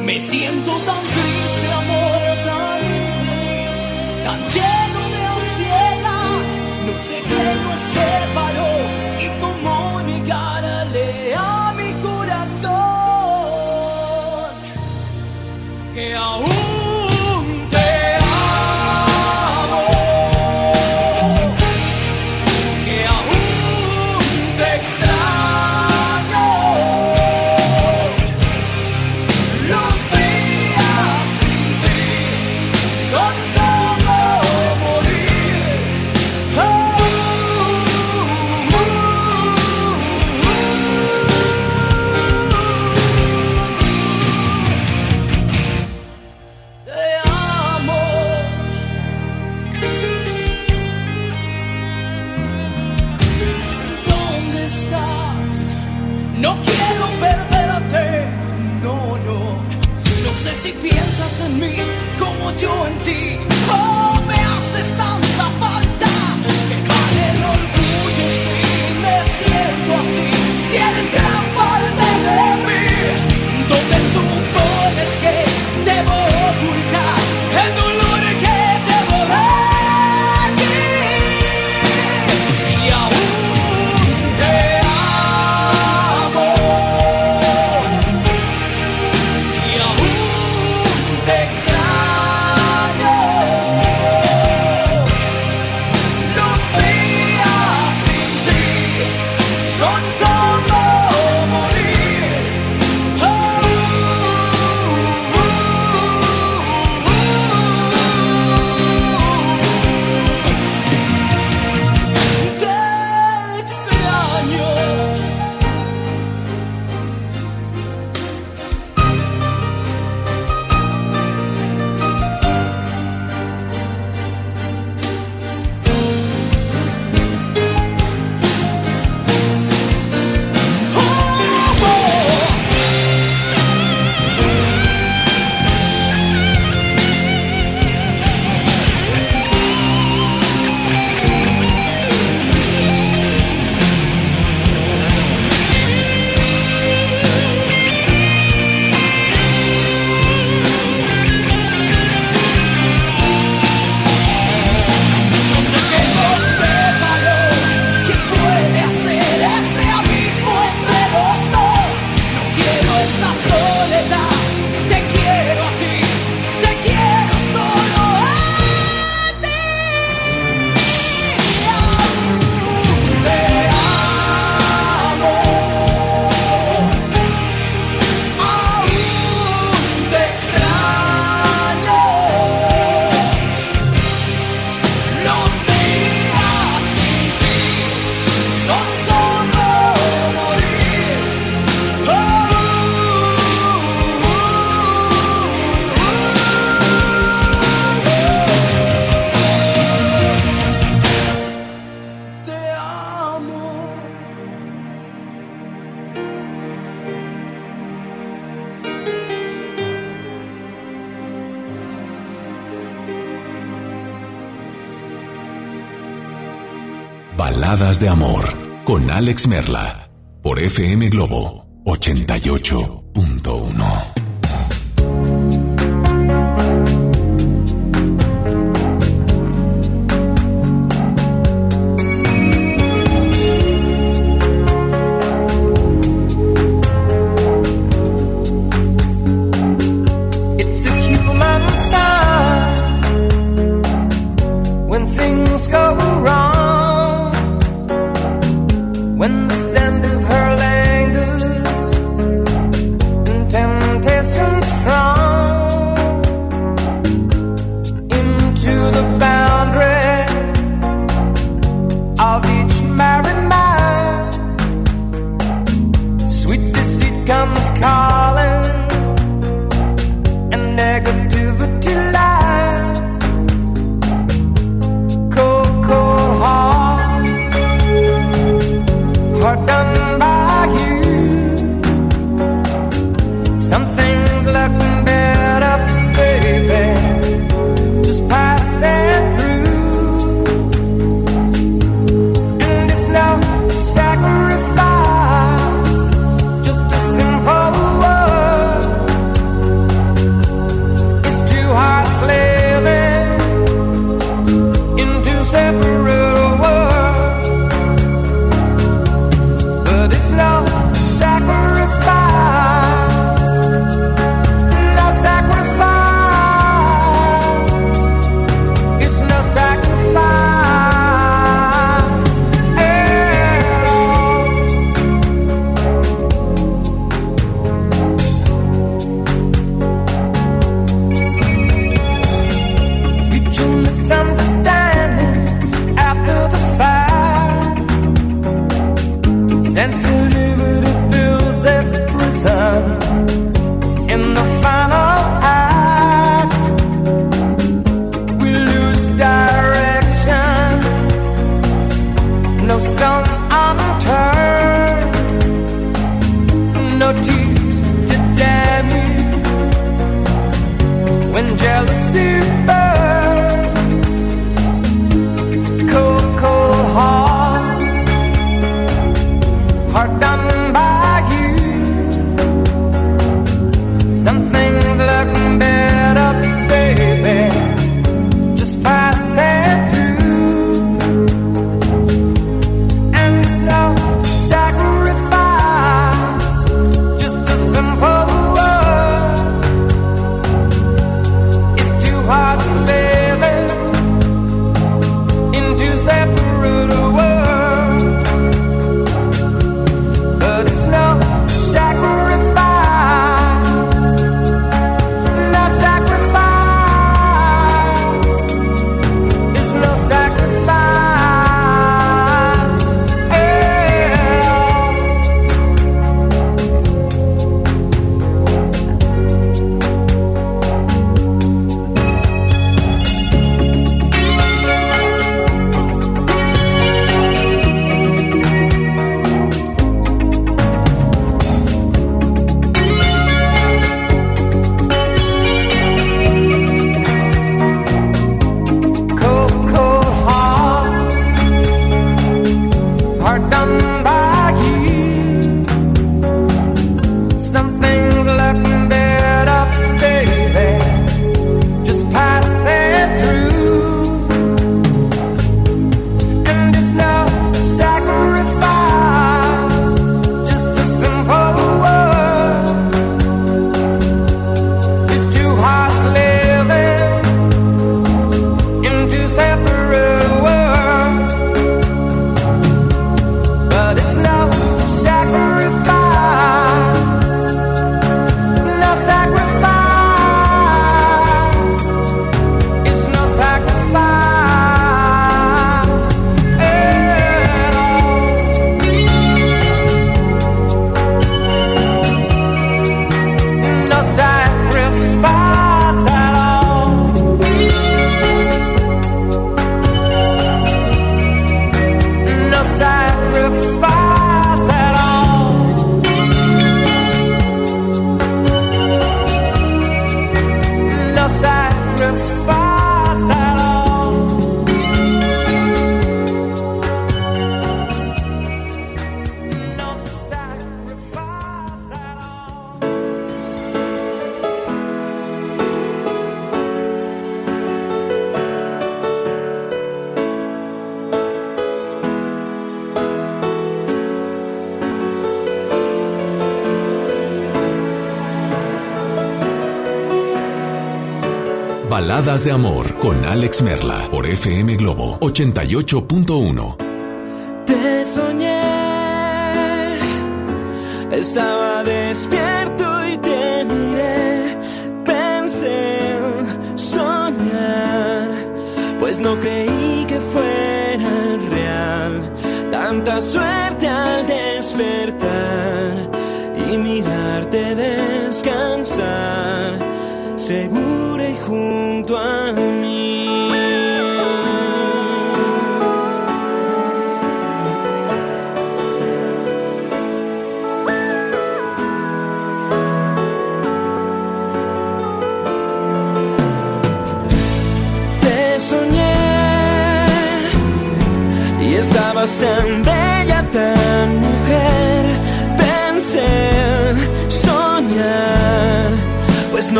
Me siento tan de Amor con Alex Merla por FM Globo 88. De Amor con Alex Merla por FM Globo 88.1. Te soñé, estaba despierto y te miré, pensé soñar, pues no creí que fuera real. Tanta suerte al despertar y mirarte descansar. Según 不断。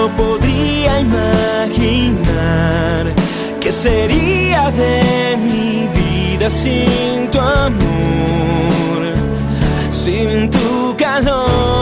no podría imaginar qué sería de mi vida sin tu amor, sin tu calor.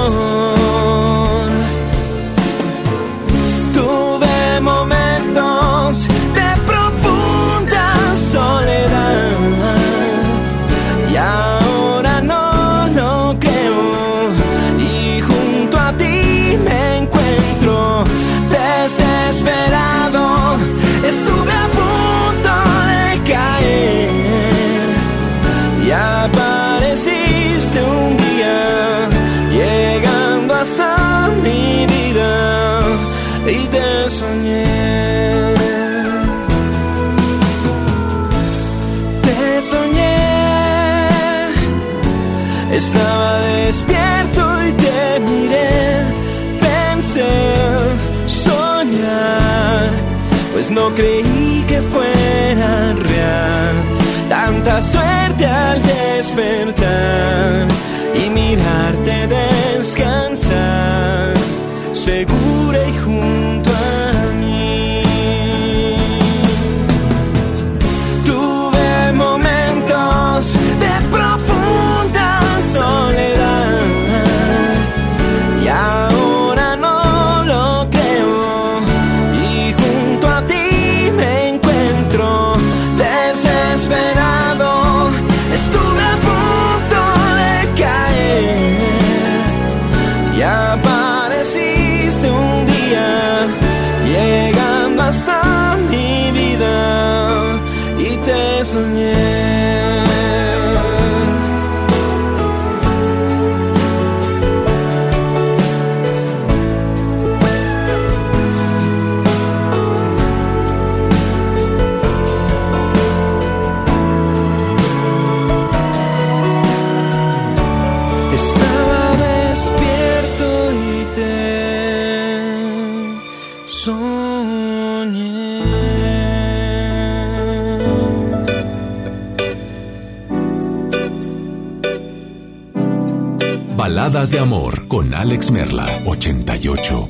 Pues no creí que fuera real. Tanta suerte al despertar y mirarte descansar, segura y junta De Amor con Alex Merla, 88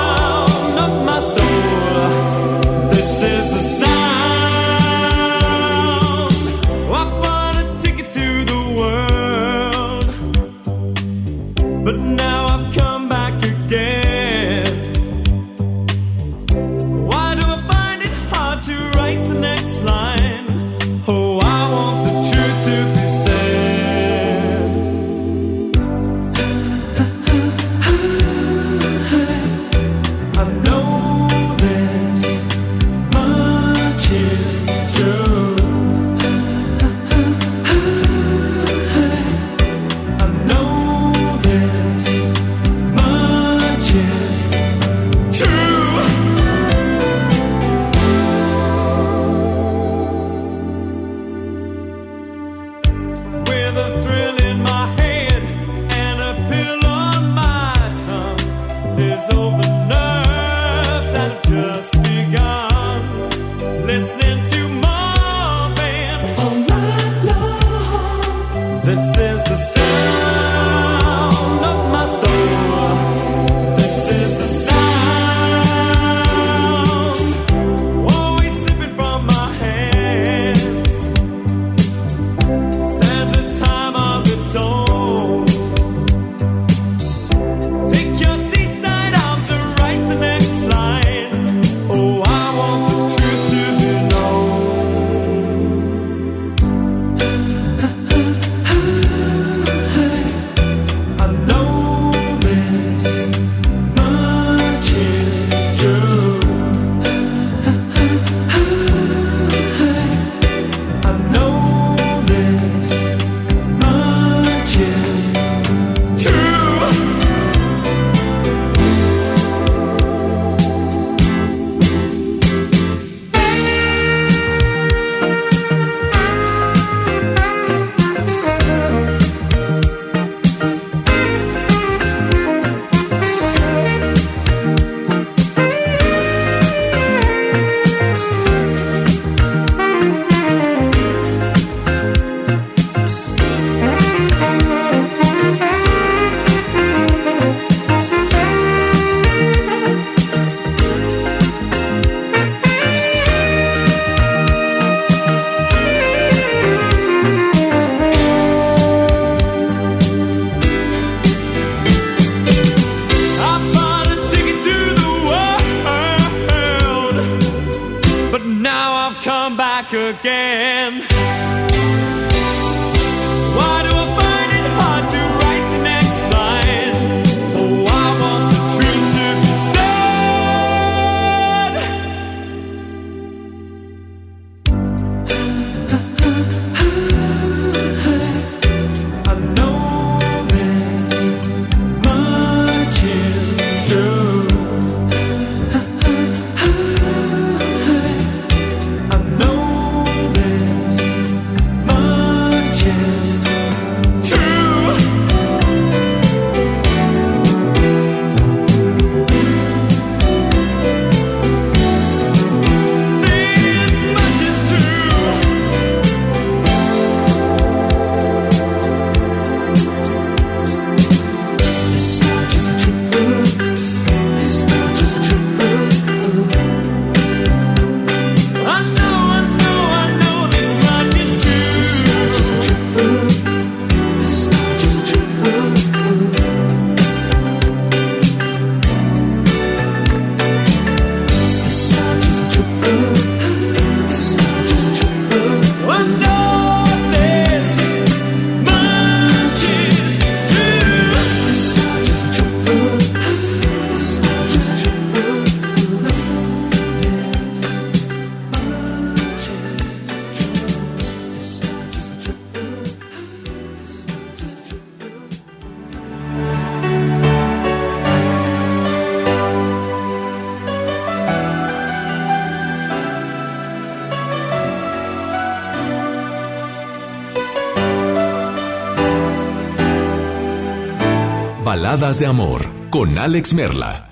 De Amor con Alex Merla.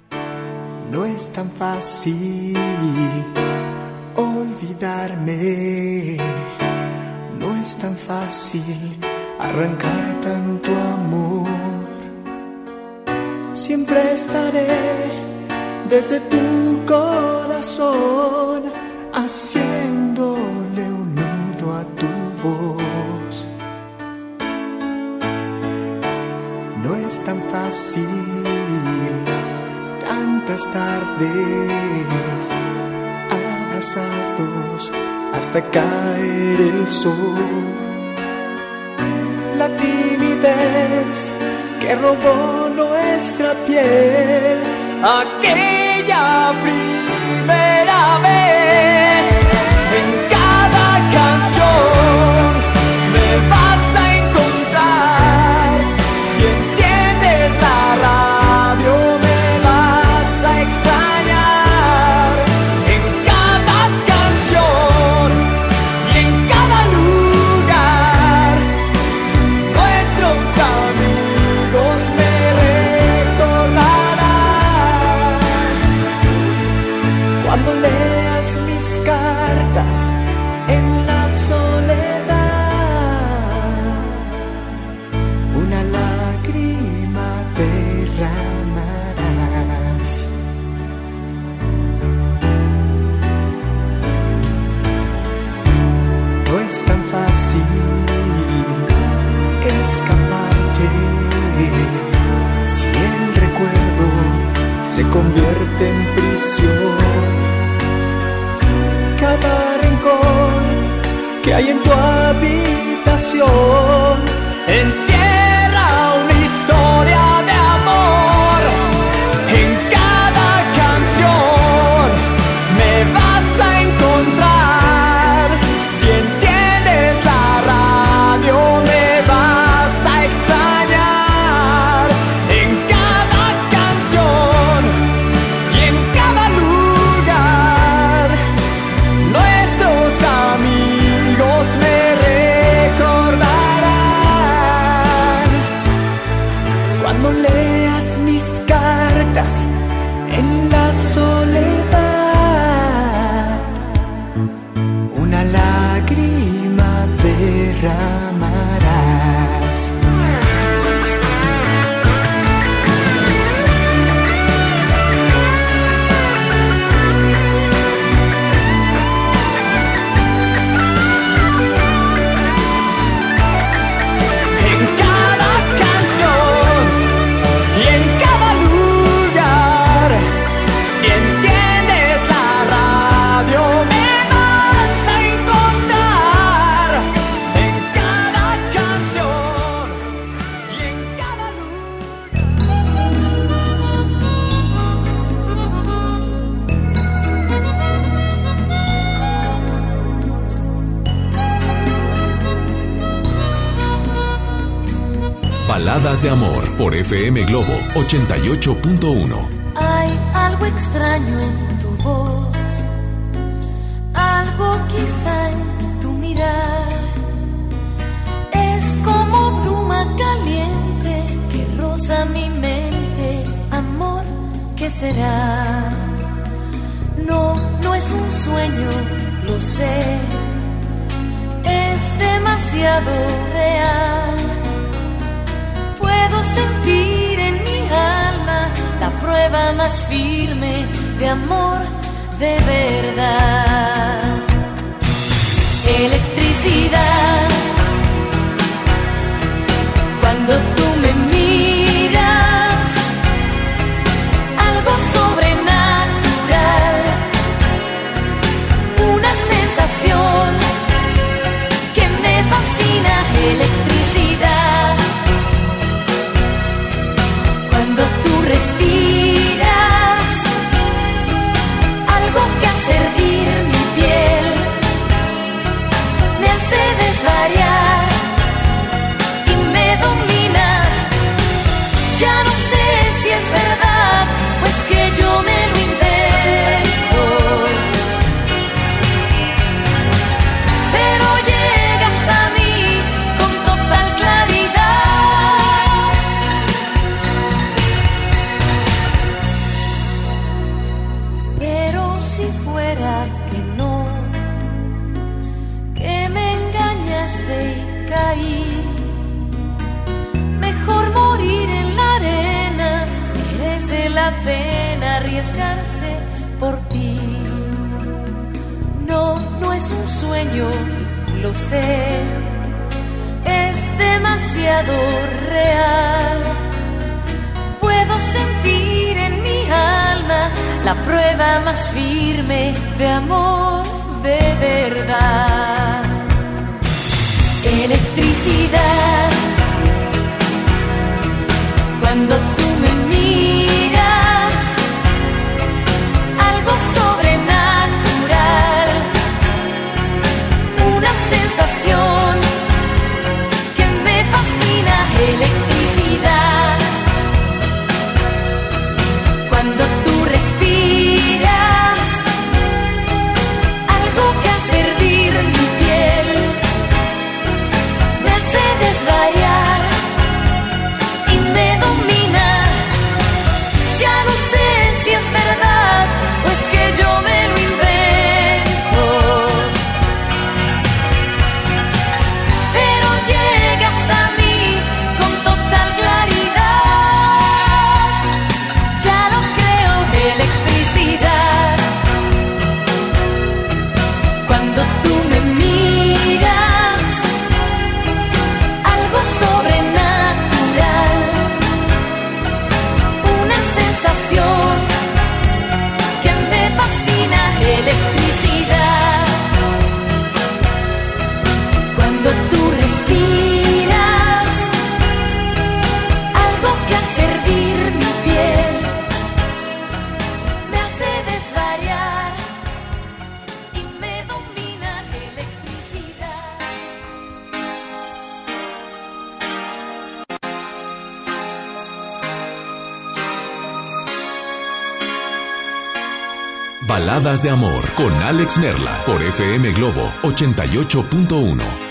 No es tan fácil olvidarme, no es tan fácil arrancar tanto amor. Siempre estaré desde tu corazón hasta caer el sol. La timidez que robó nuestra piel, aquella brillante que hay en tu habitación. FM Globo 88.1. amor de verdad. Electricidad. real. Puedo sentir en mi alma la prueba más firme de amor de verdad. Electricidad, cuando tú me miras, algo sobrenatural, una sensación. Alex por FM Globo 88.1.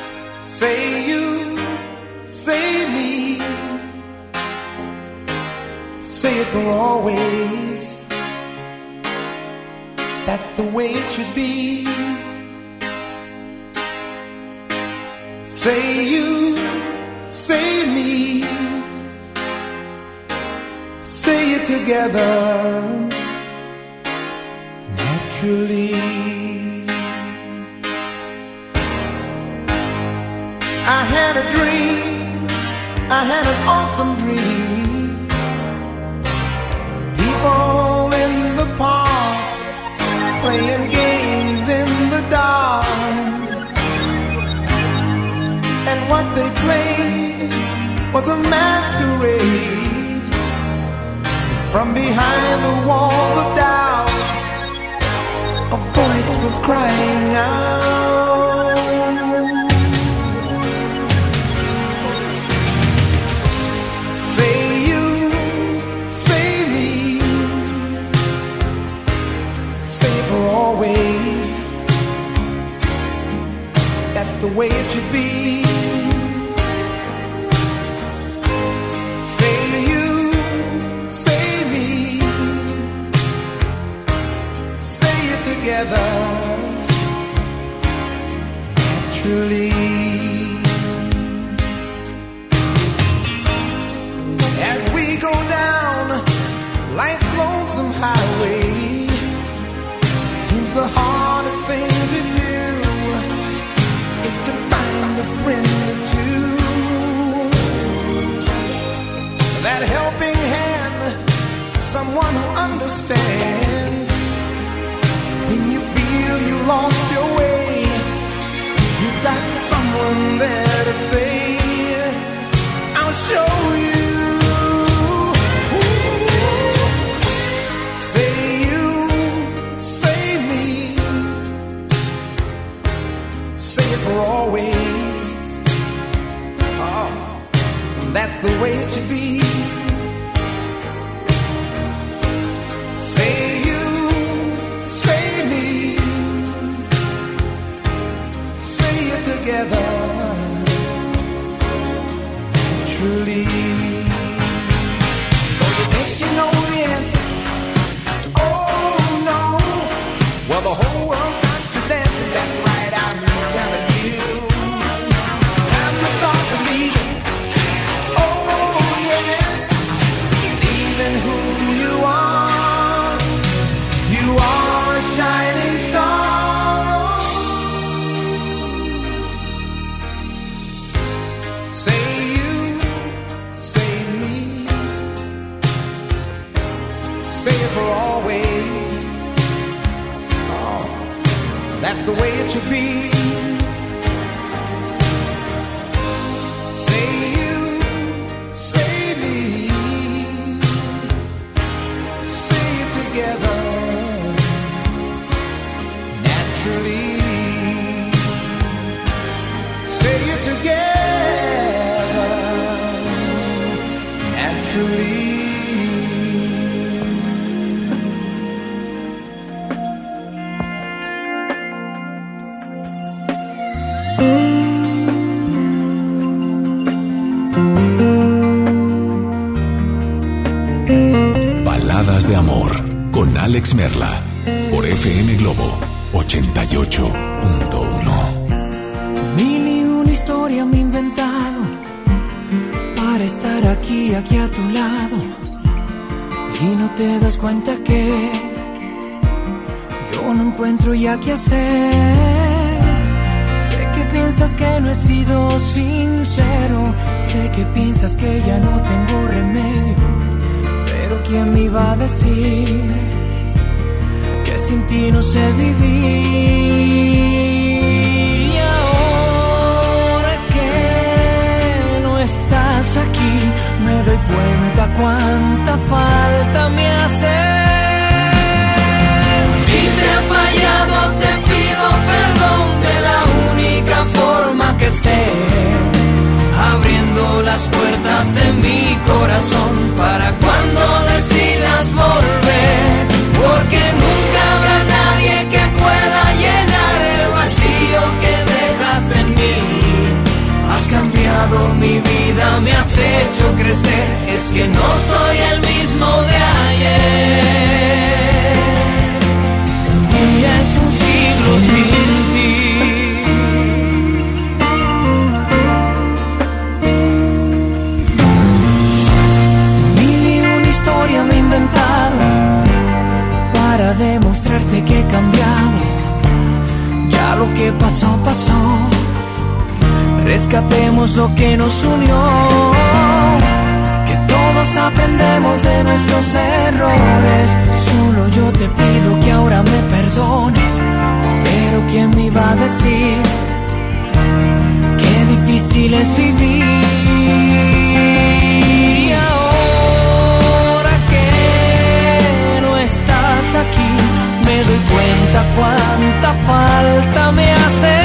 Alex Merla por FM Globo 88.1. Mil y una historia me he inventado para estar aquí, aquí a tu lado. Y no te das cuenta que yo no encuentro ya qué hacer. Sé que piensas que no he sido sincero. Sé que piensas que ya no tengo remedio. Pero ¿quién me iba a decir sin ti no sé vivir? Y ahora que no estás aquí, me doy cuenta cuánta falta me hace. Si te he fallado, te pido perdón de la única forma que sé abriendo las puertas de mi corazón para cuando decidas volver, porque nunca habrá nadie que pueda llenar el vacío que dejaste en mí. Has cambiado mi vida, me has hecho crecer, es que no soy el mismo de ayer. Un día es un siglo lo que pasó, pasó. Rescatemos lo que nos unió. Que todos aprendemos de nuestros errores. Solo yo te pido que ahora me perdones. Pero ¿quién me iba a decir? Qué difícil es vivir. Y ahora que no estás aquí, doy cuenta cuánta falta me hace.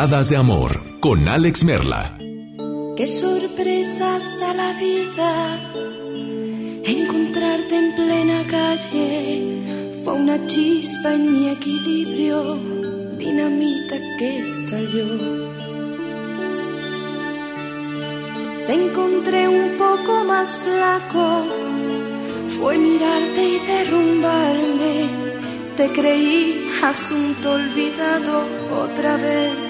De Amor con Alex Merla. Qué sorpresas da la vida. Encontrarte en plena calle fue una chispa en mi equilibrio, dinamita que estalló. Te encontré un poco más flaco, fue mirarte y derrumbarme. Te creí asunto olvidado otra vez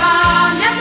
Nirvana.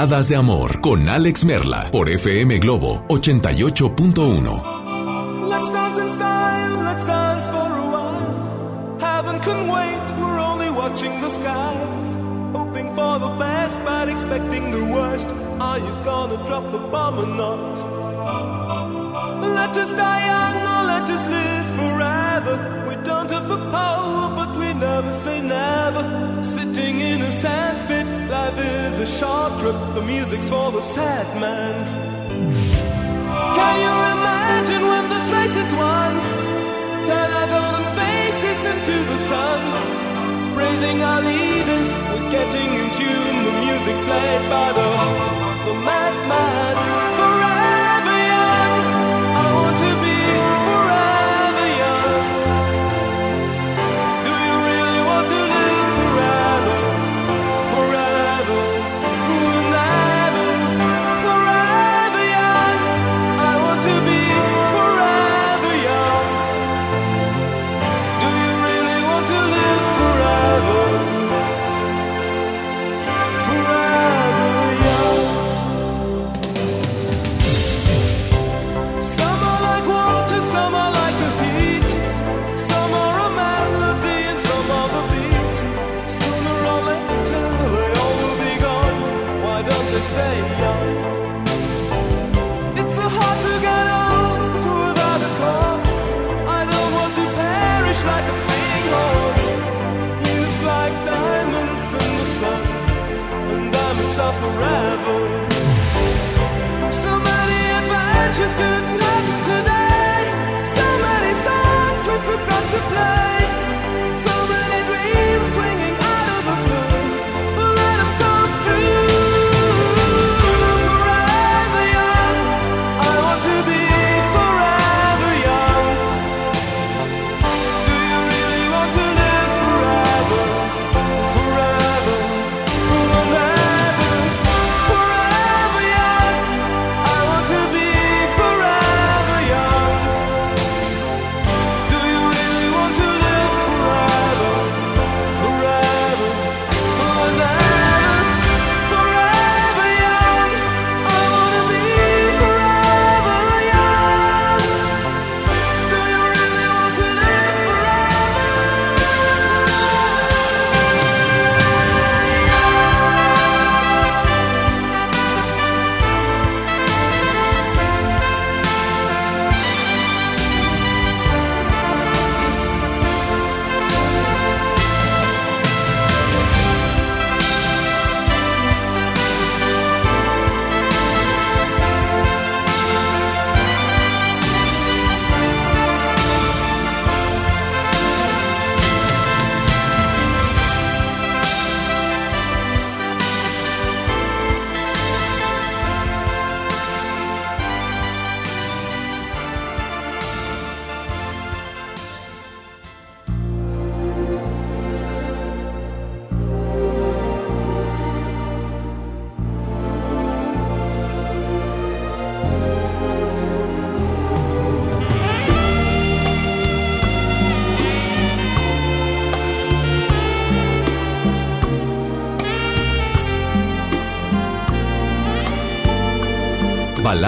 Toneladas de Amor con Alex Merla por FM Globo 88.1.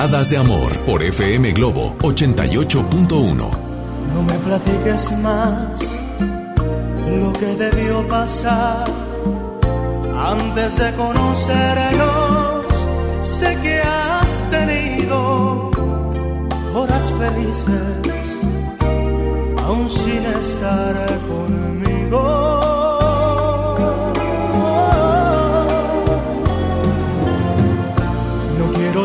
De Amor por FM Globo 88.1. No me platiques más lo que debió pasar antes de conocernos. Sé que has tenido horas felices, aún sin estar conmigo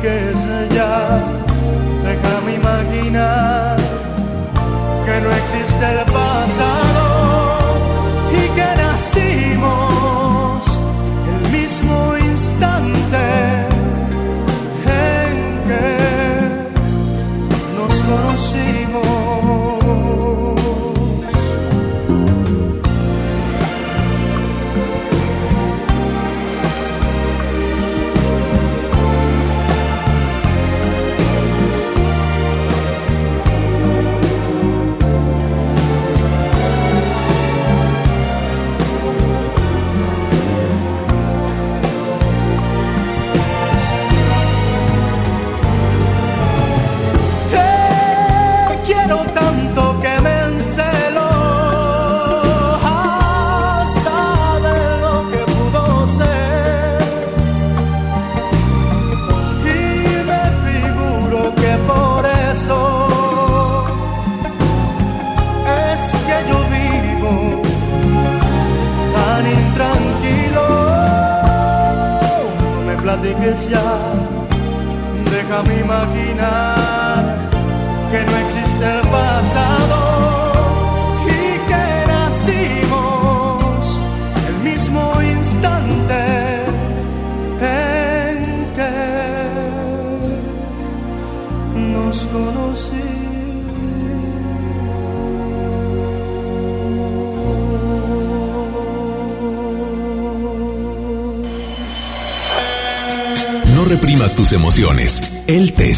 Platiques ya, déjame imaginar que no existe el pasado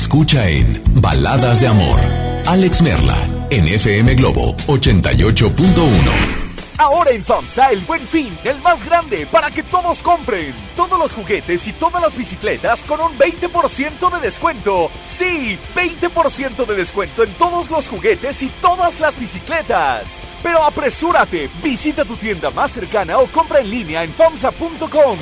escucha en Baladas de Amor. Alex Merla, en FM Globo 88.1. Ahora en FAMSA el buen fin, el más grande, para que todos compren. Todos los juguetes y todas las bicicletas con un 20% de descuento. Sí, 20% de descuento en todos los juguetes y todas las bicicletas. Pero apresúrate, visita tu tienda más cercana o compra en línea en FAMSA.com.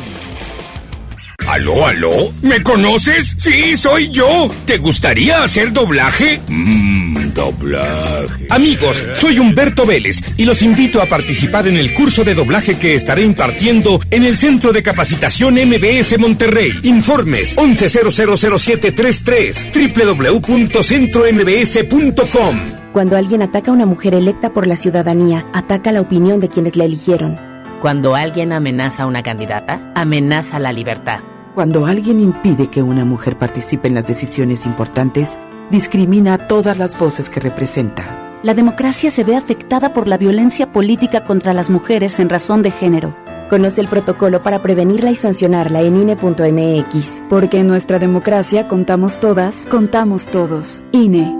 ¿Aló, aló? ¿Me conoces? Sí, soy yo. ¿Te gustaría hacer doblaje? Mmm, doblaje. Amigos, soy Humberto Vélez y los invito a participar en el curso de doblaje que estaré impartiendo en el Centro de Capacitación MBS Monterrey. Informes 11000733 www.centrombs.com. Cuando alguien ataca a una mujer electa por la ciudadanía, ataca la opinión de quienes la eligieron. Cuando alguien amenaza a una candidata, amenaza la libertad. Cuando alguien impide que una mujer participe en las decisiones importantes, discrimina a todas las voces que representa. La democracia se ve afectada por la violencia política contra las mujeres en razón de género. Conoce el protocolo para prevenirla y sancionarla en INE.mx. Porque en nuestra democracia contamos todas, contamos todos. INE.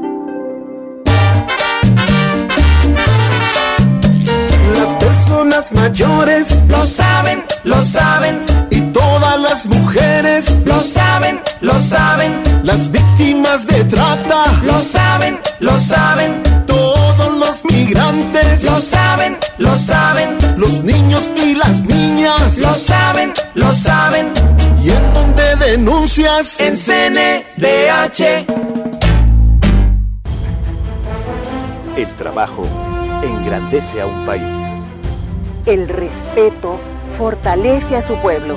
Las personas mayores Lo saben, lo saben, todas las mujeres, lo saben, lo saben, las víctimas de trata, lo saben, lo saben, todos los migrantes, lo saben, lo saben, los niños y las niñas, lo saben, lo saben. y en donde denuncias, En CNDH. El trabajo engrandece a un país. El respeto fortalece a su pueblo.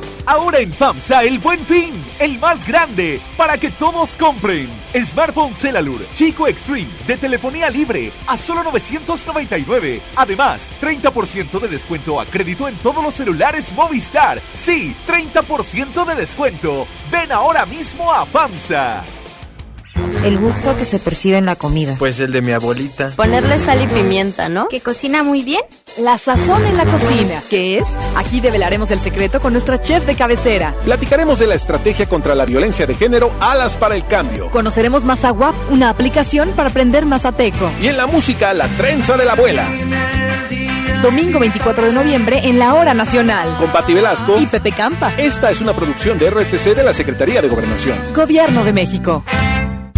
Ahora en FAMSA el buen fin, el más grande, para que todos compren. Smartphone Celalur Chico Extreme de telefonía libre a solo 999. Además, 30% de descuento a crédito en todos los celulares Movistar. Sí, 30% de descuento. Ven ahora mismo a FAMSA. El gusto que se percibe en la comida. Pues el de mi abuelita. Ponerle sal y pimienta, ¿no? Que cocina muy bien. La sazón en la cocina. ¿Qué es? Aquí develaremos el secreto con nuestra chef de cabecera. Platicaremos de la estrategia contra la violencia de género Alas para el Cambio. Conoceremos Mazawap, una aplicación para aprender mazateco. Y en la música, la trenza de la abuela. Domingo 24 de noviembre en la Hora Nacional. Con Pati Velasco y Pepe Campa. Esta es una producción de RTC de la Secretaría de Gobernación. Gobierno de México.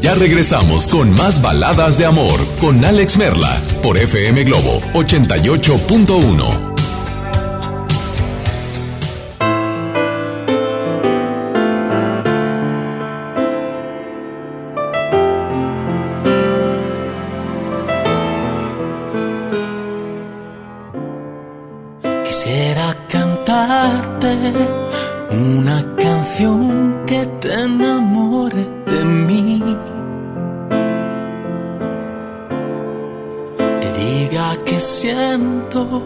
Ya regresamos con más baladas de amor con Alex Merla por FM Globo 88.1. Quisiera cantarte una canción que te enamore de mí. Diga que siento,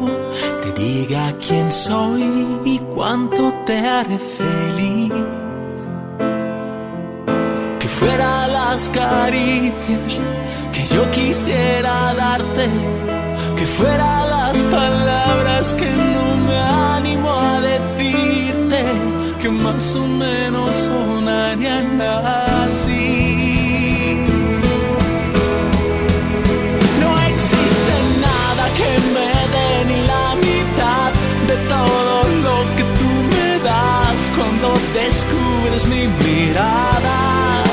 te diga quién soy y cuánto te haré feliz. Que fuera las caricias que yo quisiera darte, que fuera las palabras que no me animo a decirte, que más o menos sonarían así. Mirada.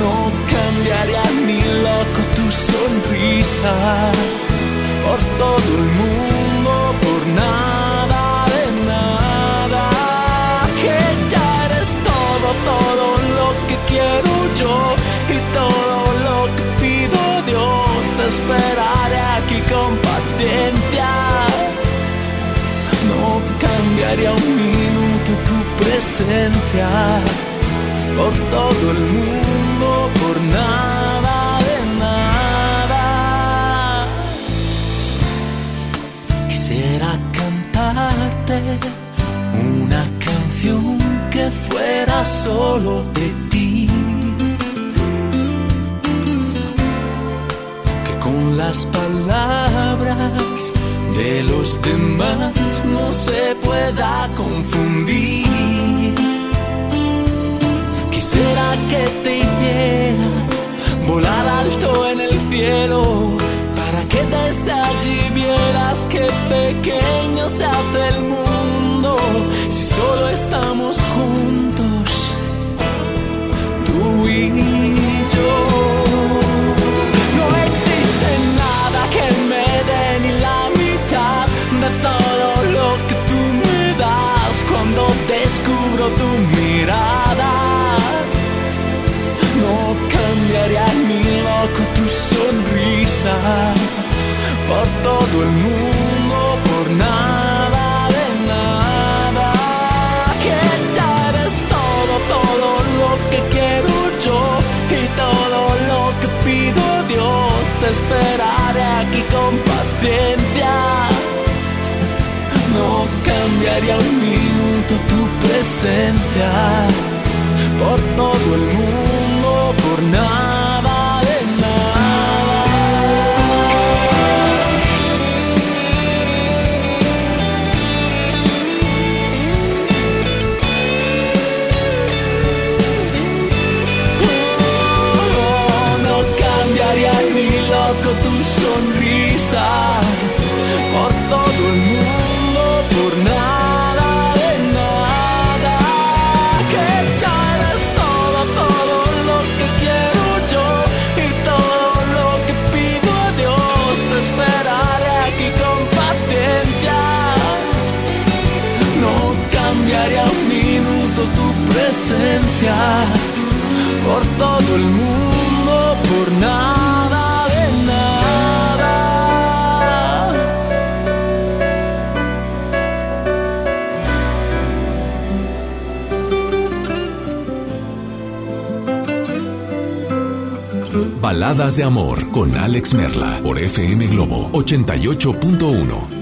No cambiaría ni loco tu sonrisa por todo el mundo, por nada de nada. Que ya eres todo, todo lo que quiero yo y todo lo que pido Dios. Te esperaré aquí con paciencia. No cambiaría un presencia por todo el mundo, por nada de nada. Quisiera cantarte una canción que fuera solo de ti. Que con las palabras de los demás no se pueda confundir que te hiciera volar alto en el cielo, para que desde allí vieras que pequeño se hace el mundo si solo estamos juntos, tú y yo. No existe nada que me dé ni la mitad de todo lo que tú me das cuando descubro tu por todo el mundo, por nada de nada. Que tal es todo, todo lo que quiero yo y todo lo que pido Dios. Te esperaré aquí con paciencia. No cambiaría un minuto tu presencia por todo el mundo, por nada. presencia por todo el mundo, por nada de nada. Baladas de amor con Alex Merla por FM Globo 88.1.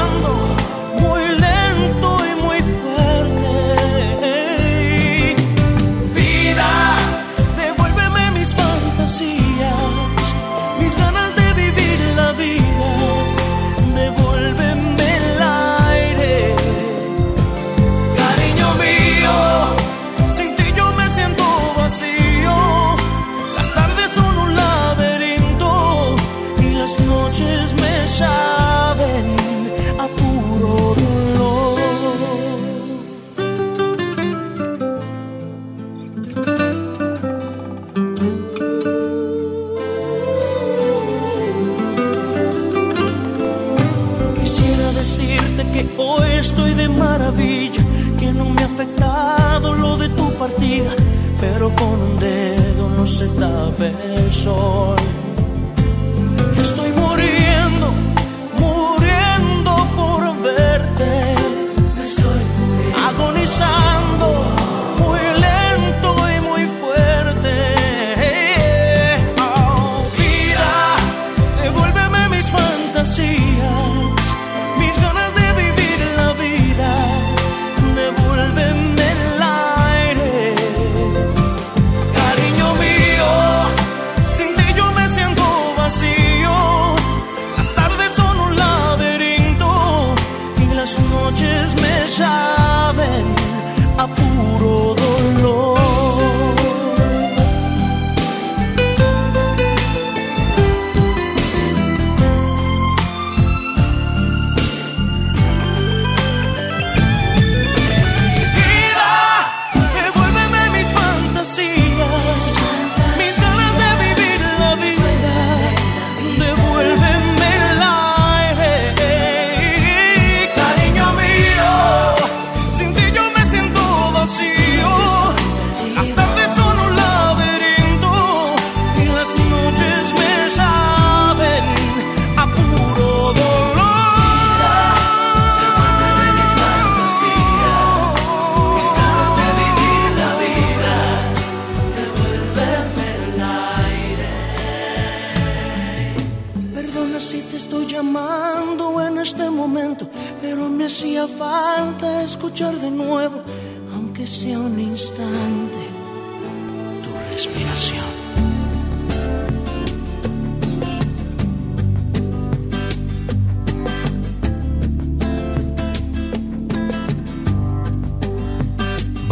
con un dedo no se tape el sol.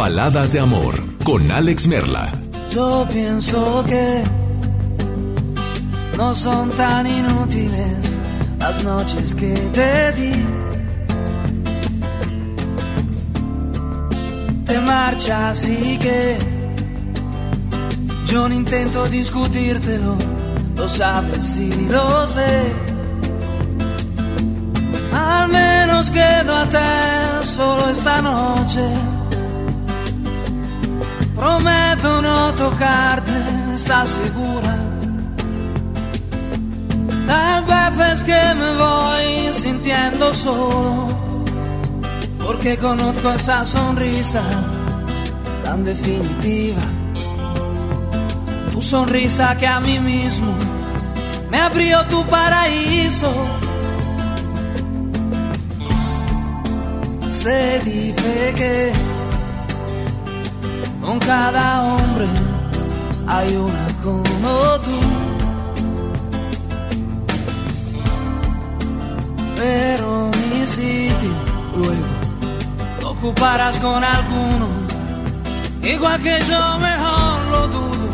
Baladas de Amor con Alex Merla. Yo pienso que no son tan inútiles las noches que te di. Te marchas y que yo no intento discutírtelo, lo sabes y lo sé. Al menos quédate solo esta noche Prometo no tocarte, ¿estás segura? Tal vez es que me voy sintiendo solo, porque conozco esa sonrisa tan definitiva. Tu sonrisa que a mí mismo me abrió tu paraíso. Se dice que con cada hombre hay una como tú. Pero mi sitio luego lo ocuparás con alguno, igual que yo mejor lo dudo.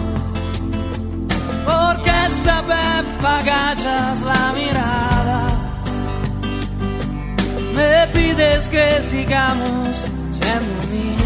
Porque esta vez agachas la mirada, me pides que sigamos siendo amigos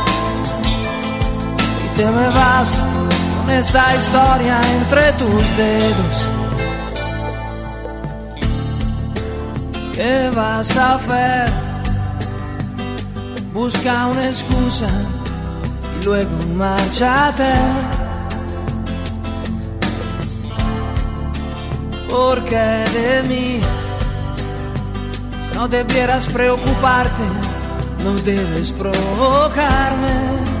te me vas con esta historia entre tus dedos. ¿Qué vas a hacer? Busca una excusa y luego márchate. Porque de mí no debieras preocuparte, no debes provocarme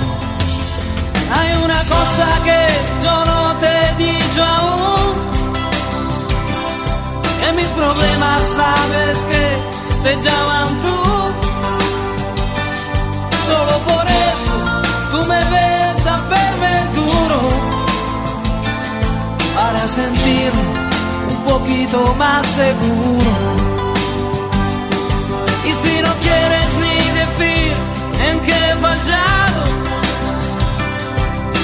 Hay una cosa que yo no te he dicho aún. Que mis problemas sabes que se llaman tú. Solo por eso tú me ves a verme duro. Para sentirme un poquito más seguro. Y si no quieres ni decir en qué he fallado.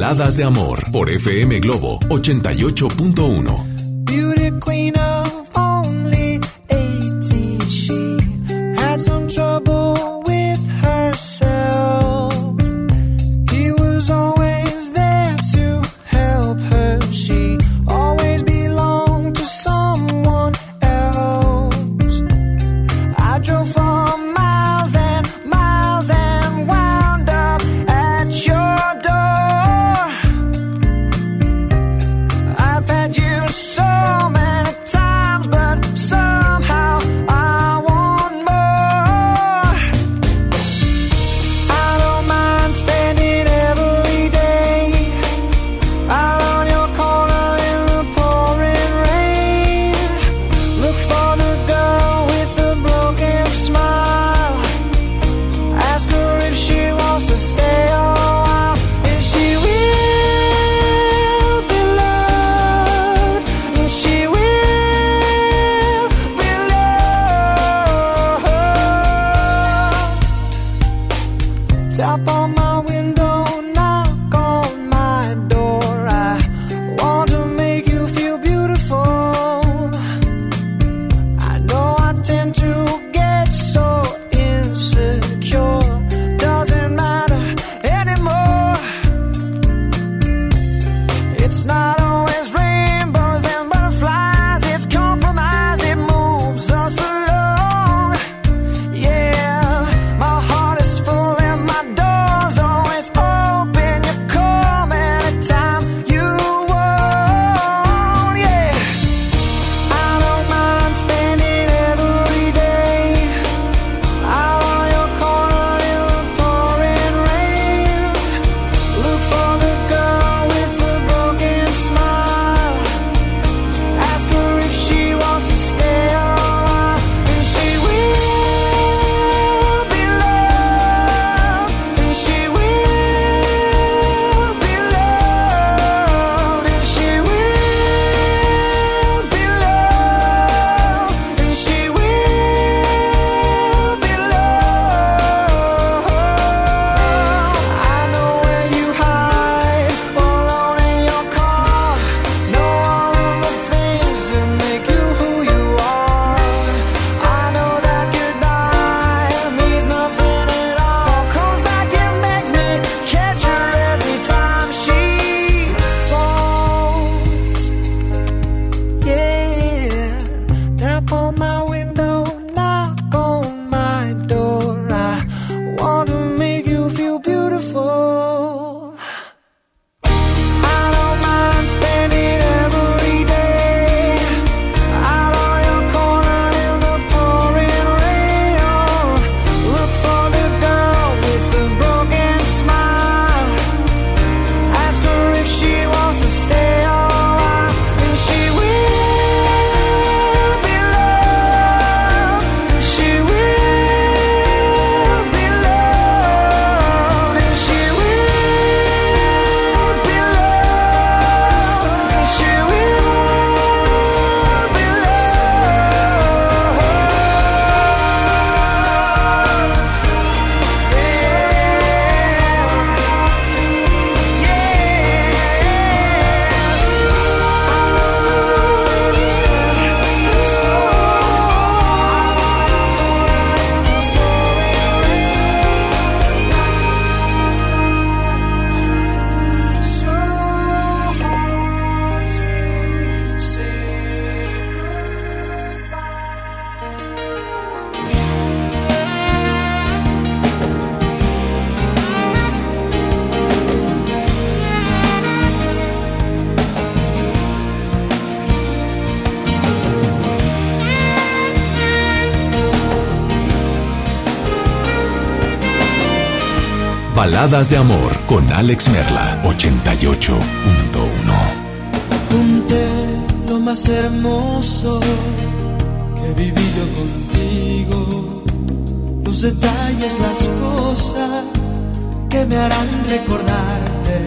Baladas de amor por FM Globo 88.1. Baladas de Amor con Alex Merla, 88.1. Junté lo más hermoso que viví yo contigo, los detalles, las cosas que me harán recordarte.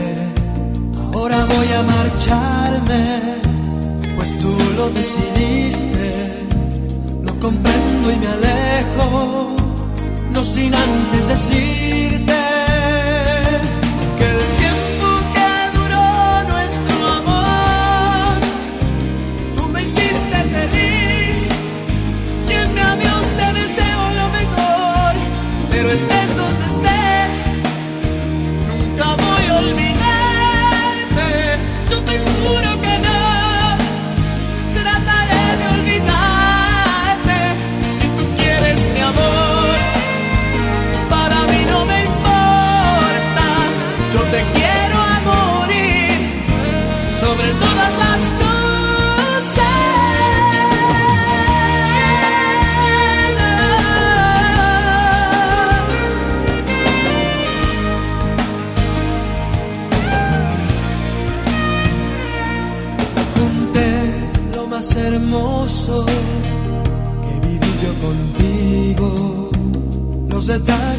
Ahora voy a marcharme, pues tú lo decidiste. Lo comprendo y me alejo, no sin antes decirte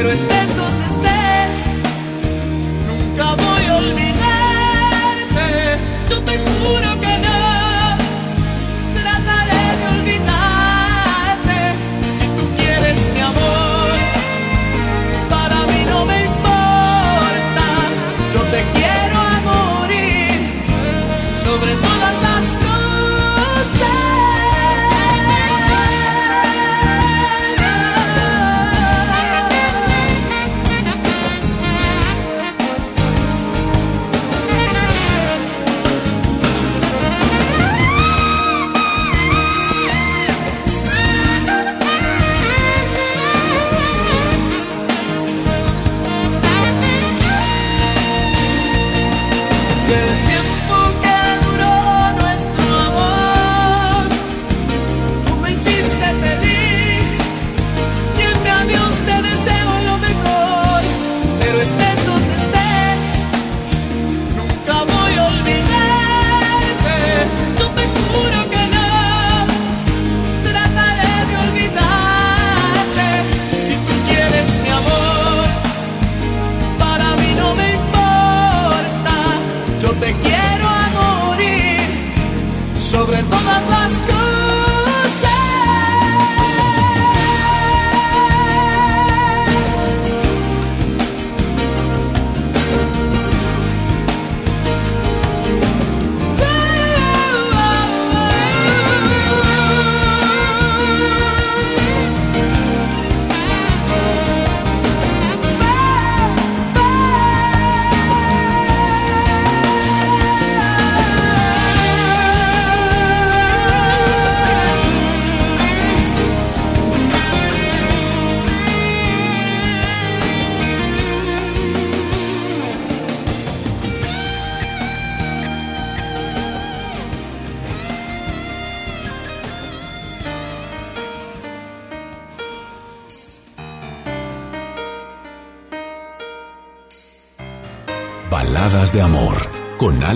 pero estés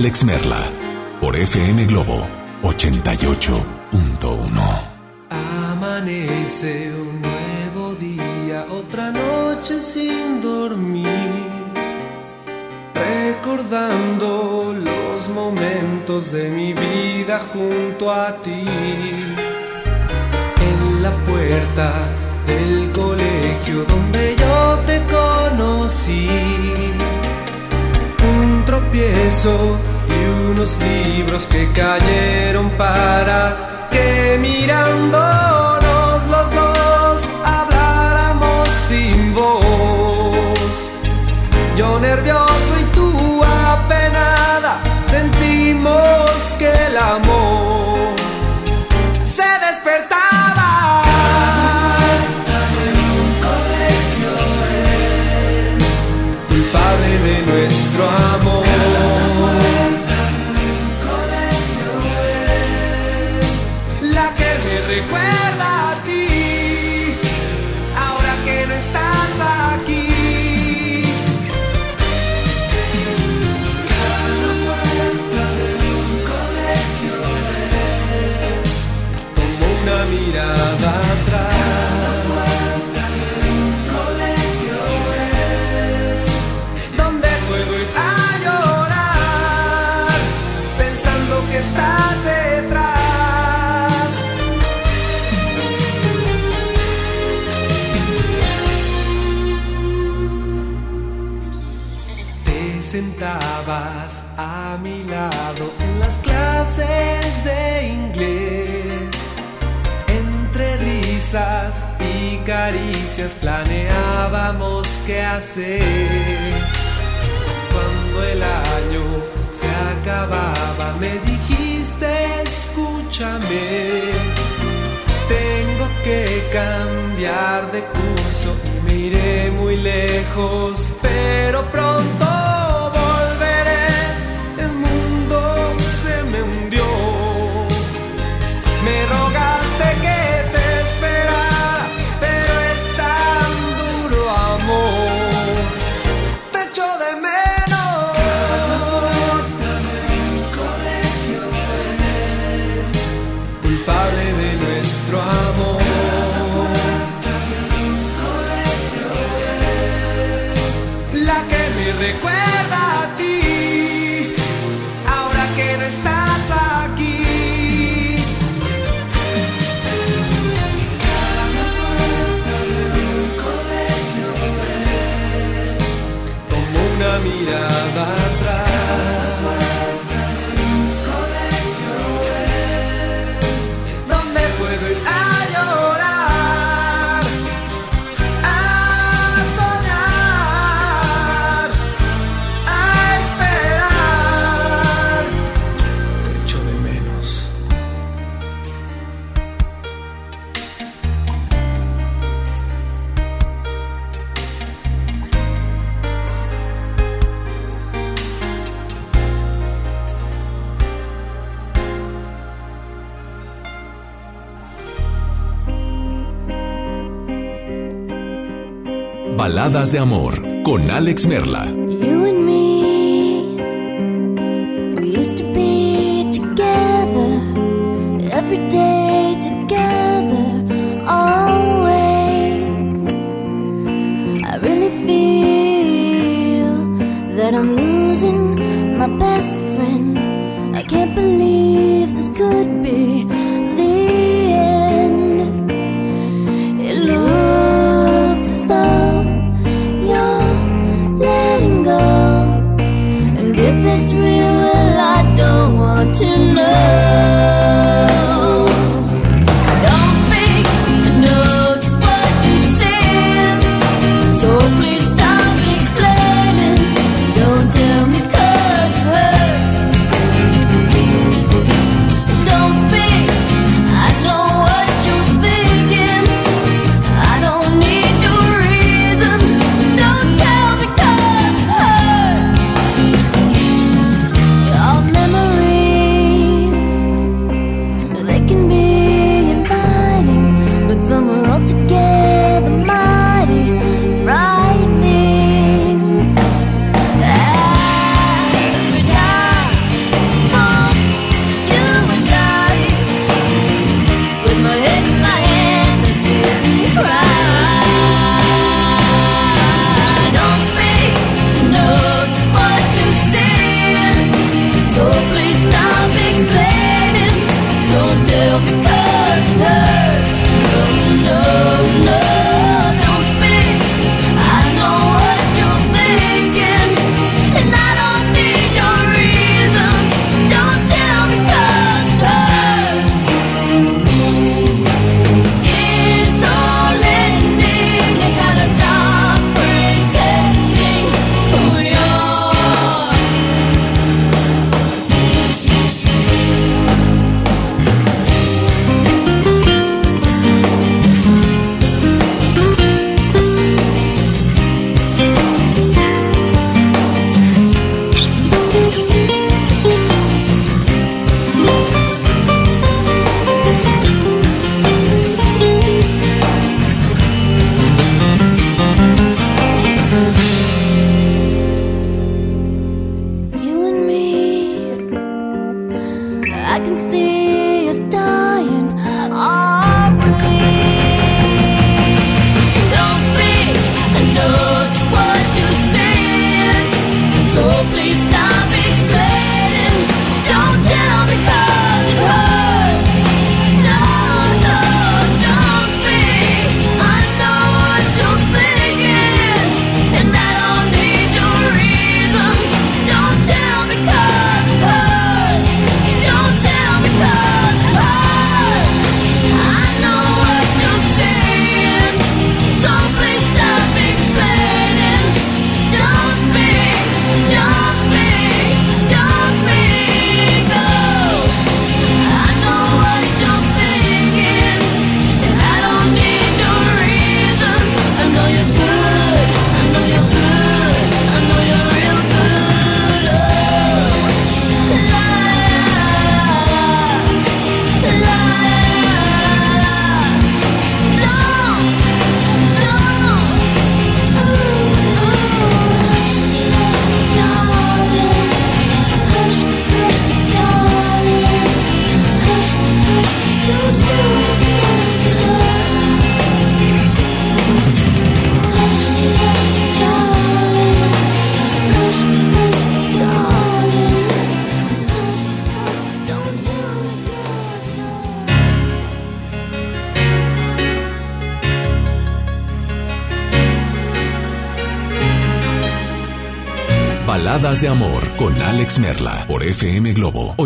Alex Merla por FM Globo 88.1. Amanece un nuevo día, otra noche sin dormir, recordando los momentos de mi vida junto a ti. En la puerta del colegio donde yo te conocí, un tropiezo unos libros que cayeron para que mirándonos noticias planeábamos qué hacer. Cuando el año se acababa me dijiste escúchame, tengo que cambiar de curso y me muy lejos, pero pronto de Amor con Alex Merla.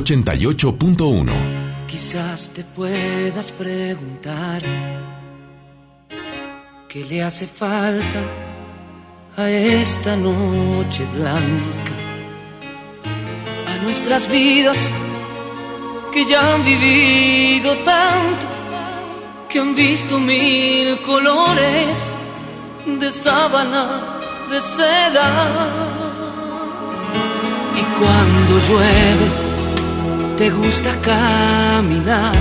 88.1. Quizás te puedas preguntar qué le hace falta a esta noche blanca, a nuestras vidas que ya han vivido tanto, que han visto mil colores de sábana, de seda. Y cuando llueve, te gusta caminar,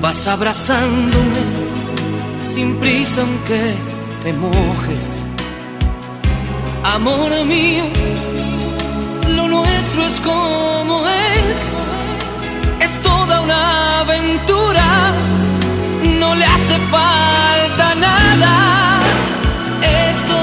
vas abrazándome sin prisa aunque te mojes. Amor mío, lo nuestro es como es, es toda una aventura, no le hace falta nada, estoy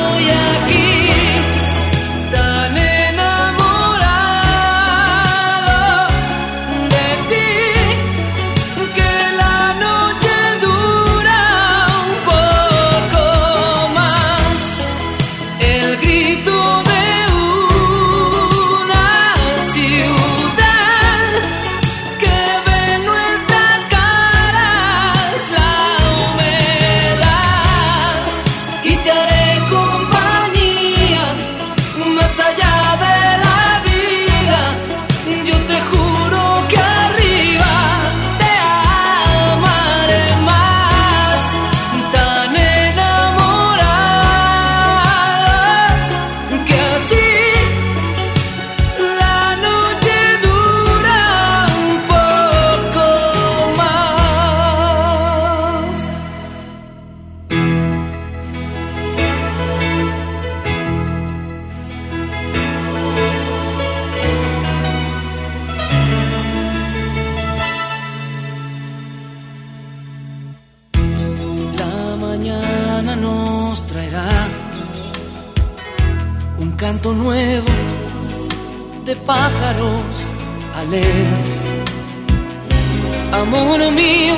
pájaros. Amor mío,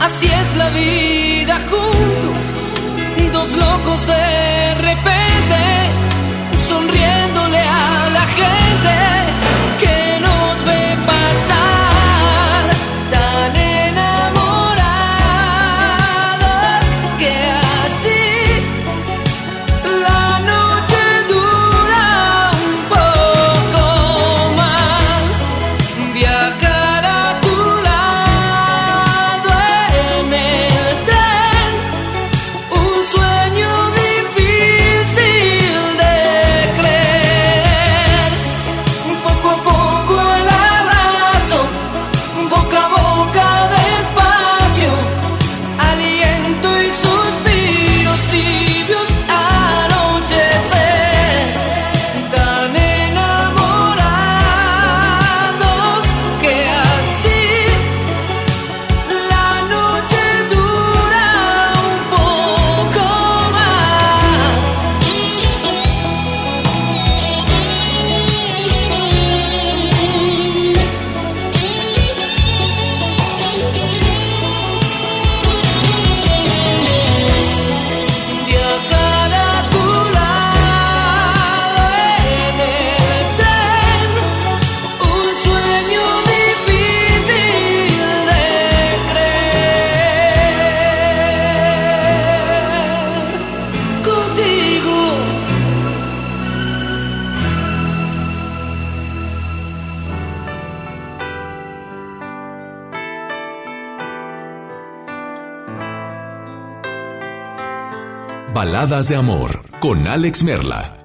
así es la vida juntos, dos locos de repente, sonriéndole a la gente Baladas de amor con Alex Merla.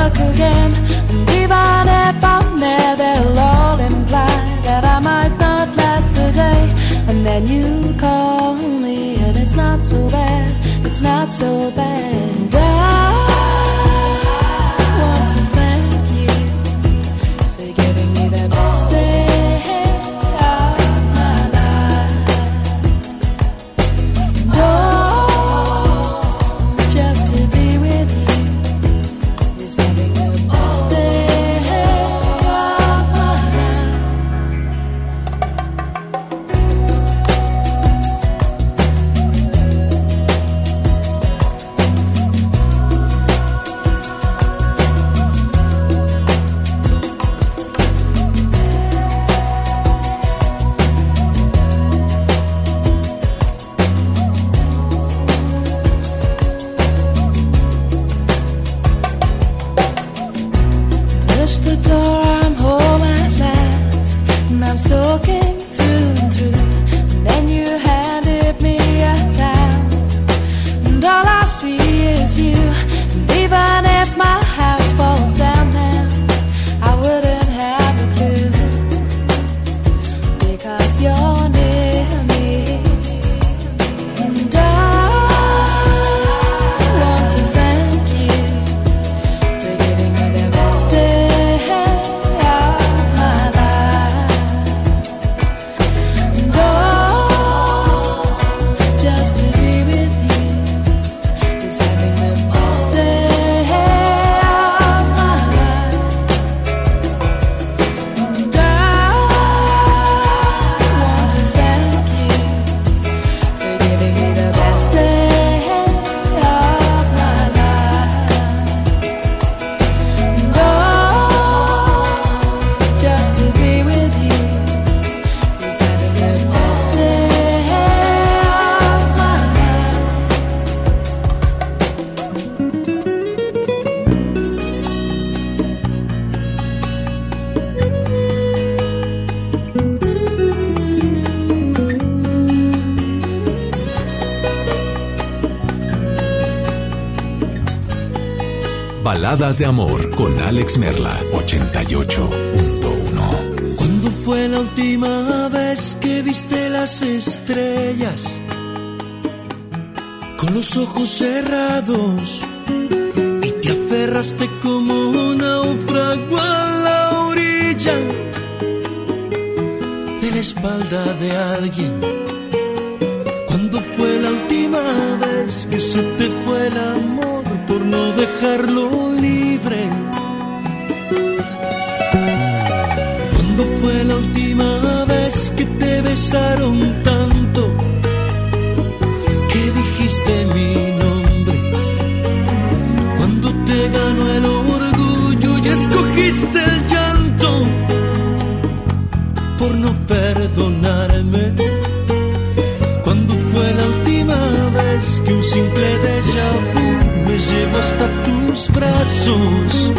work again. And even if I'm there, they'll all imply that I might not last the day. And then you call me, and it's not so bad, it's not so bad. I Baladas de Amor con Alex Merla, 88.1. ¿Cuándo fue la última vez que viste las estrellas? Con los ojos cerrados y te aferraste como un náufrago a la orilla de la espalda de alguien. ¿Cuándo fue la última vez que se te fue el amor por no dejarlo libre? ¿Cuándo fue la última vez que te besaron tanto que dijiste mi nombre? Cuando te ganó el orgullo y escogiste el llanto por no perdonarme. Cuando fue la última vez que un simple tus brazos?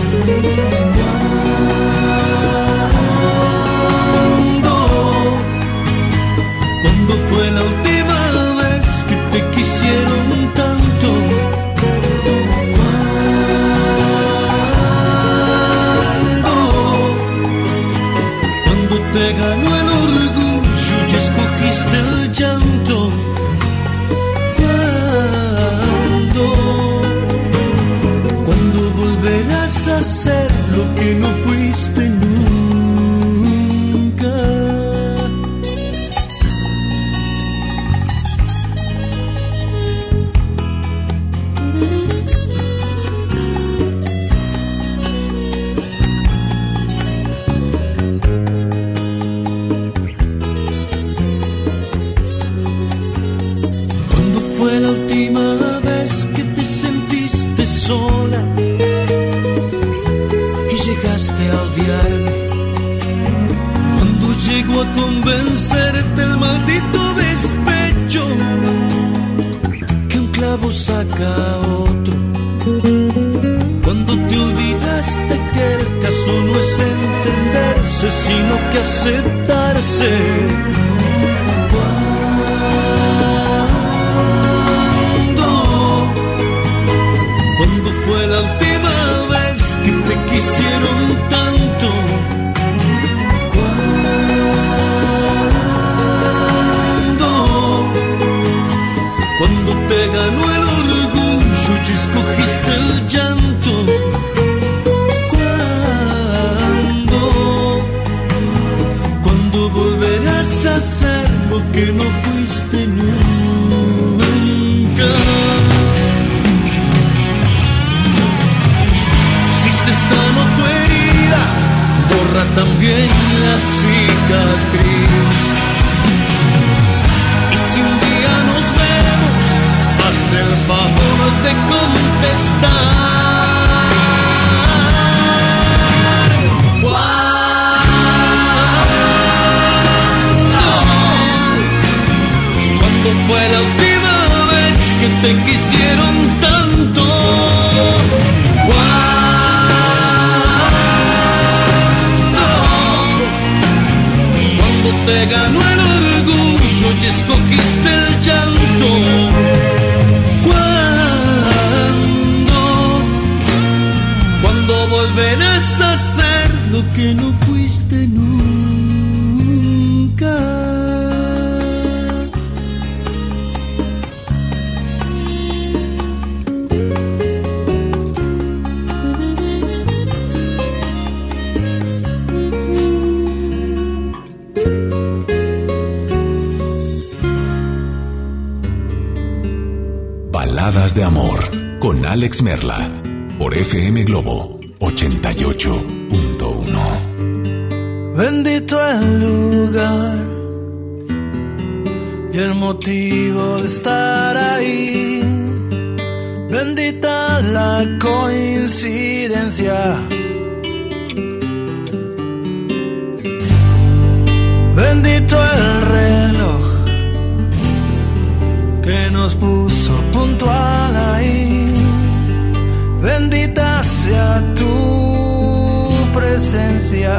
Baladas de Amor con Alex Merla por FM Globo 88.1. Bendito el lugar y el motivo de estar ahí. Bendita la coincidencia. Bendito el reloj Bendita sea tu presencia.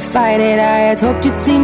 fight it. I had hoped you'd see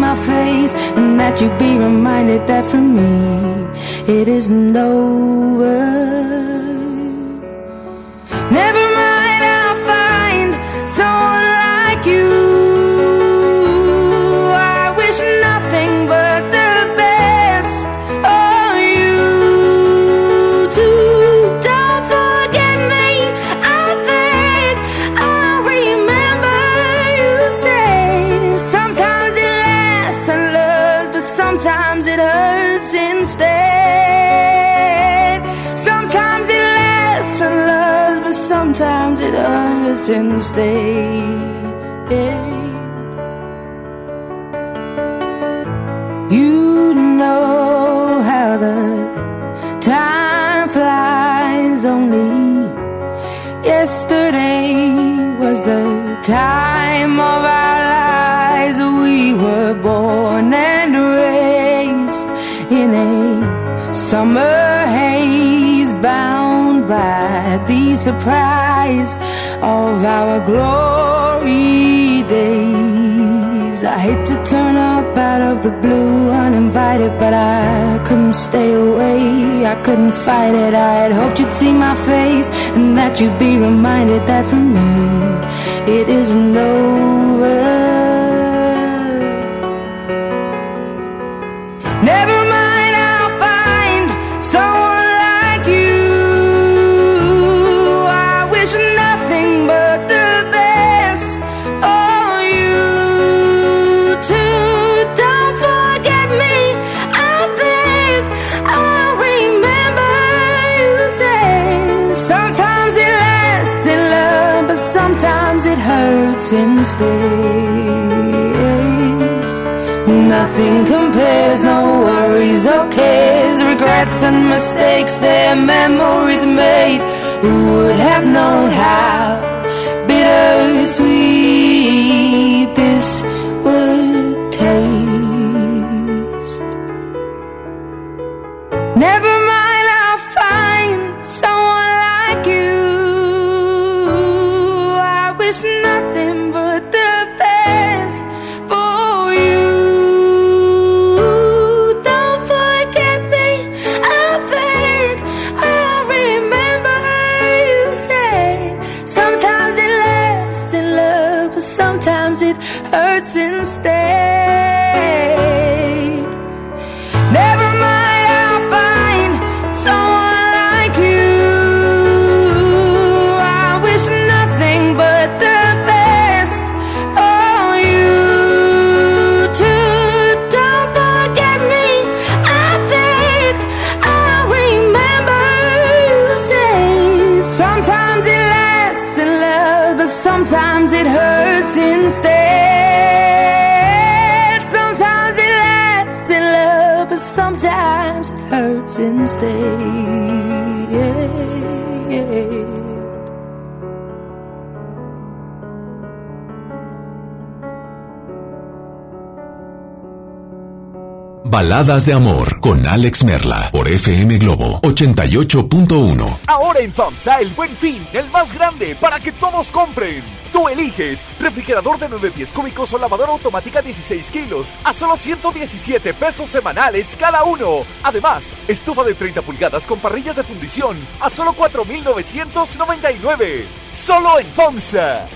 Baladas de Amor con Alex Merla por FM Globo 88.1. Ahora en FAMSA el buen fin, el más grande para que todos compren. Tú eliges refrigerador de 9 pies cúbicos o lavadora automática 16 kilos a solo 117 pesos semanales cada uno. Además, estufa de 30 pulgadas con parrillas de fundición a solo 4.999. Solo en FAMSA.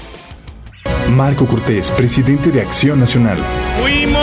Marco Cortés, presidente de Acción Nacional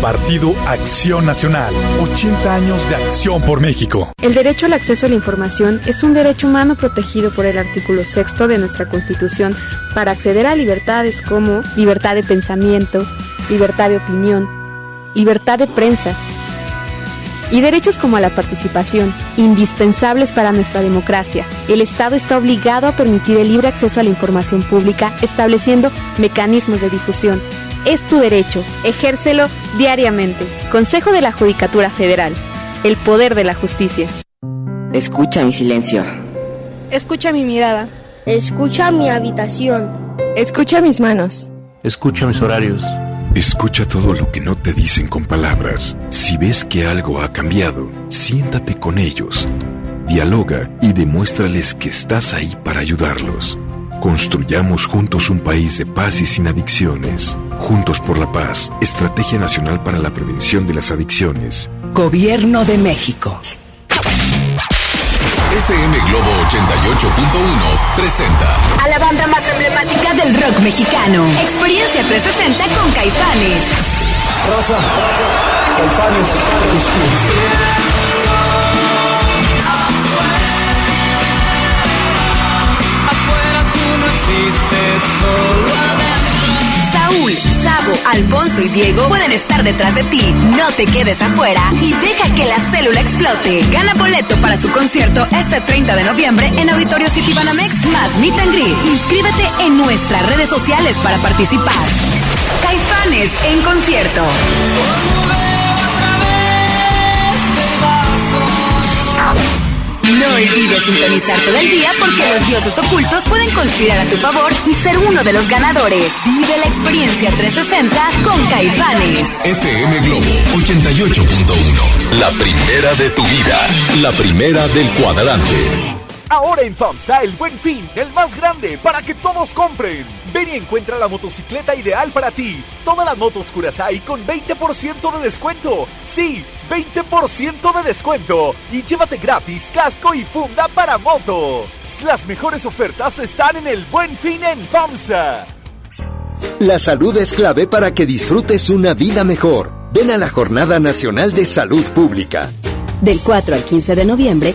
Partido Acción Nacional. 80 años de acción por México. El derecho al acceso a la información es un derecho humano protegido por el artículo sexto de nuestra Constitución para acceder a libertades como libertad de pensamiento, libertad de opinión, libertad de prensa y derechos como a la participación, indispensables para nuestra democracia. El Estado está obligado a permitir el libre acceso a la información pública, estableciendo mecanismos de difusión. Es tu derecho, ejércelo diariamente. Consejo de la Judicatura Federal. El poder de la justicia. Escucha mi silencio. Escucha mi mirada. Escucha mi habitación. Escucha mis manos. Escucha mis horarios. Escucha todo lo que no te dicen con palabras. Si ves que algo ha cambiado, siéntate con ellos. Dialoga y demuéstrales que estás ahí para ayudarlos. Construyamos juntos un país de paz y sin adicciones. Juntos por la paz, Estrategia Nacional para la Prevención de las Adicciones. Gobierno de México. FM Globo 88.1 presenta A la banda más emblemática del rock mexicano. Experiencia 360 con Caifanes. Rosa, Caifanes, tus pies. Saúl, Sabo, Alfonso y Diego pueden estar detrás de ti. No te quedes afuera y deja que la célula explote. Gana boleto para su concierto este 30 de noviembre en Auditorio City Banamex más Meet and Greet. Inscríbete en nuestras redes sociales para participar. Caifanes en concierto. No olvides sintonizar todo el día porque los dioses ocultos pueden conspirar a tu favor y ser uno de los ganadores. Vive la experiencia 360 con Caifanes. FM Globo 88.1. La primera de tu vida. La primera del cuadrante. Ahora en FAMSA el buen fin, el más grande, para que todos compren. Ven y encuentra la motocicleta ideal para ti. Todas las motos Curaçao con 20% de descuento. Sí, 20% de descuento. Y llévate gratis casco y funda para moto. Las mejores ofertas están en el buen fin en FAMSA. La salud es clave para que disfrutes una vida mejor. Ven a la Jornada Nacional de Salud Pública. Del 4 al 15 de noviembre,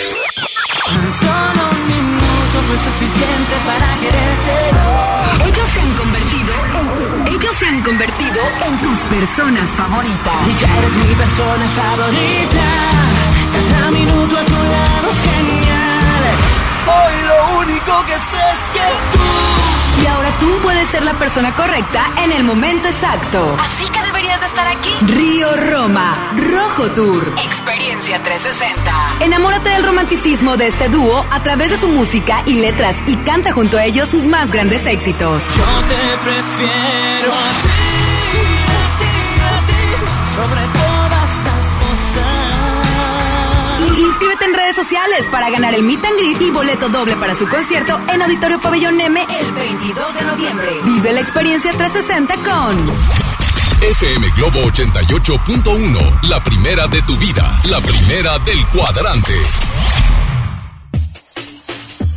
Solo un minuto fue suficiente para quererte. Ellos se han convertido, ellos se han convertido en tus personas favoritas. Y ya eres mi persona favorita. Cada minuto a tu lado es genial. Hoy lo único que sé es que tú. Y ahora tú puedes ser la persona correcta en el momento exacto. Así que deberías de estar aquí. Río Roma, Rojo Tour. Experiencia 360. Enamórate del romanticismo de este dúo a través de su música y letras y canta junto a ellos sus más grandes éxitos. Yo te prefiero a ti, a ti, a ti, sobre todas inscríbete en redes sociales para ganar el Meet and Greet y boleto doble para su concierto en Auditorio Pabellón M el 22 de noviembre. Vive la experiencia 360 con FM Globo 88.1. La primera de tu vida. La primera del cuadrante.